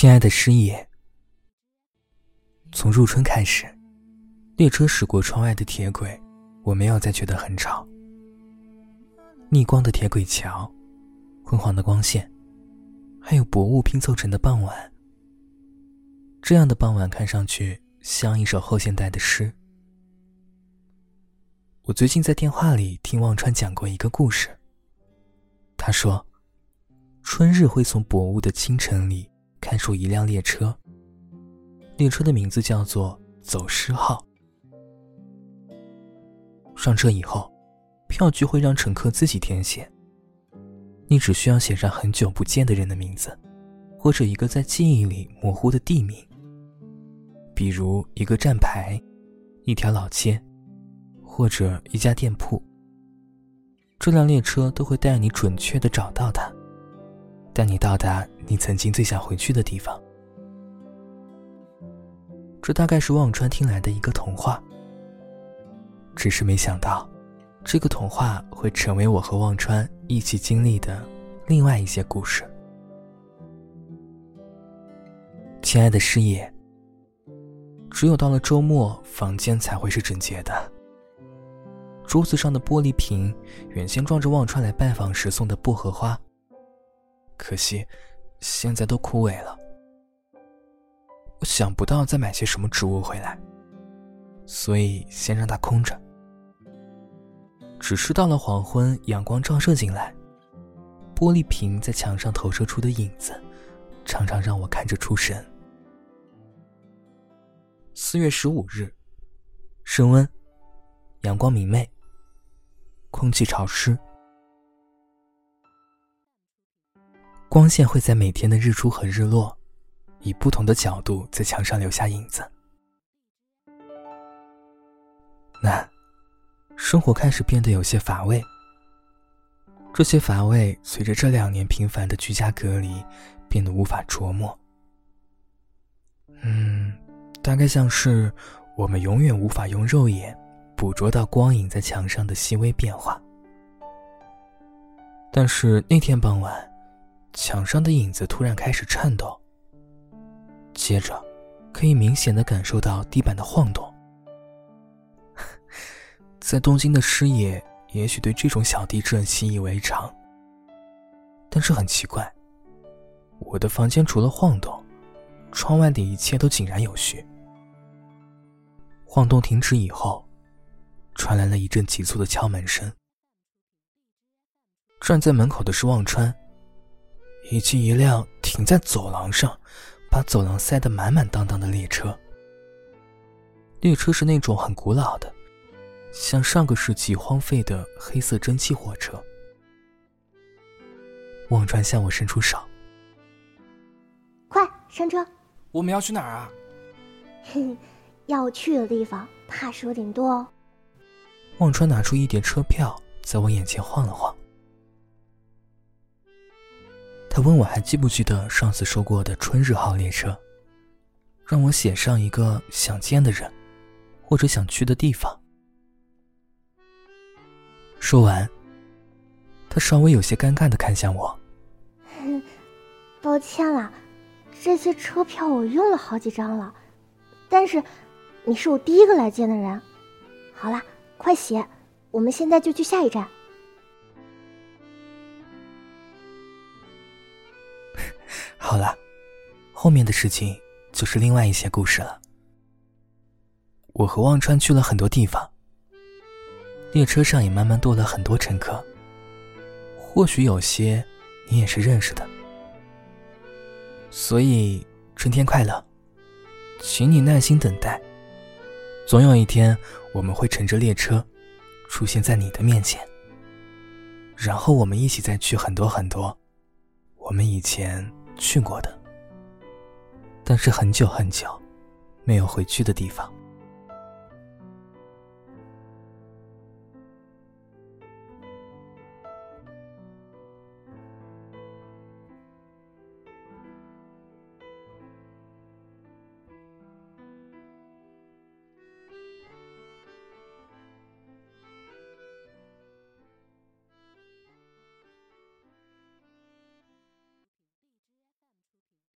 亲爱的师爷，从入春开始，列车驶过窗外的铁轨，我没有再觉得很吵。逆光的铁轨桥，昏黄的光线，还有薄雾拼凑成的傍晚。这样的傍晚看上去像一首后现代的诗。我最近在电话里听忘川讲过一个故事。他说，春日会从薄雾的清晨里看出一辆列车。列车的名字叫做“走失号”。上车以后，票据会让乘客自己填写。你只需要写上很久不见的人的名字，或者一个在记忆里模糊的地名，比如一个站牌、一条老街，或者一家店铺。这辆列车都会带你准确的找到它，带你到达你曾经最想回去的地方。这大概是忘川听来的一个童话。只是没想到，这个童话会成为我和忘川一起经历的另外一些故事。亲爱的师爷，只有到了周末，房间才会是整洁的。桌子上的玻璃瓶原先装着忘川来拜访时送的薄荷花，可惜现在都枯萎了。我想不到再买些什么植物回来，所以先让它空着。只是到了黄昏，阳光照射进来，玻璃瓶在墙上投射出的影子，常常让我看着出神。四月十五日，升温，阳光明媚。空气潮湿，光线会在每天的日出和日落，以不同的角度在墙上留下影子。那，生活开始变得有些乏味。这些乏味随着这两年频繁的居家隔离，变得无法琢磨。嗯，大概像是我们永远无法用肉眼。捕捉到光影在墙上的细微变化，但是那天傍晚，墙上的影子突然开始颤抖。接着，可以明显的感受到地板的晃动。在东京的师爷也许对这种小地震习以为常，但是很奇怪，我的房间除了晃动，窗外的一切都井然有序。晃动停止以后。传来了一阵急促的敲门声。站在门口的是忘川，以及一辆停在走廊上、把走廊塞得满满当当的列车。列车是那种很古老的，像上个世纪荒废的黑色蒸汽火车。忘川向我伸出手：“快上车！我们要去哪儿啊？”“要去的地方，怕是有点多哦。”忘川拿出一叠车票，在我眼前晃了晃。他问我还记不记得上次说过的春日号列车，让我写上一个想见的人，或者想去的地方。说完，他稍微有些尴尬的看向我：“ 抱歉了，这些车票我用了好几张了，但是你是我第一个来见的人。好了。”快写，我们现在就去下一站。好了，后面的事情就是另外一些故事了。我和忘川去了很多地方，列车上也慢慢多了很多乘客。或许有些你也是认识的，所以春天快乐，请你耐心等待。总有一天，我们会乘着列车，出现在你的面前。然后我们一起再去很多很多，我们以前去过的，但是很久很久，没有回去的地方。